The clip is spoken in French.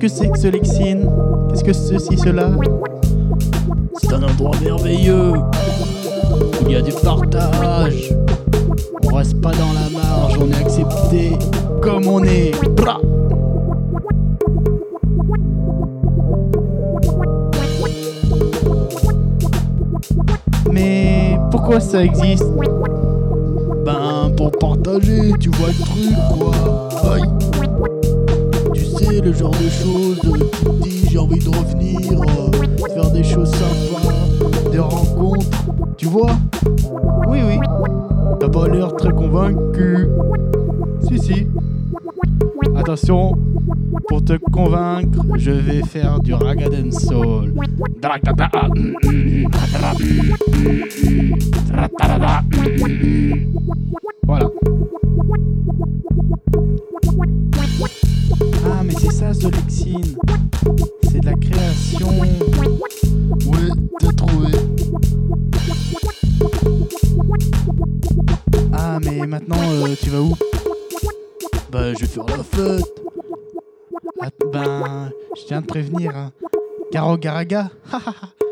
que c'est que ce Lexine Qu'est-ce que ceci, cela? C'est un endroit merveilleux. où Il y a du partage. On reste pas dans la marge, on est accepté comme on est. Bra. Mais pourquoi ça existe? Ben pour partager, tu vois le truc quoi. Aïe. Le genre de choses, tu te dis j'ai envie de revenir, euh, faire des choses sympas, des rencontres, tu vois? Oui, oui. T'as pas l'air très convaincu. Si, si. Attention, pour te convaincre, je vais faire du Ragaden Soul. Ah, mais c'est de la création. Ouais, t'as trouvé. Ah, mais maintenant, euh, tu vas où? Ben je vais faire la fête. Ah, Ben, je tiens de prévenir. Hein. Garo Garaga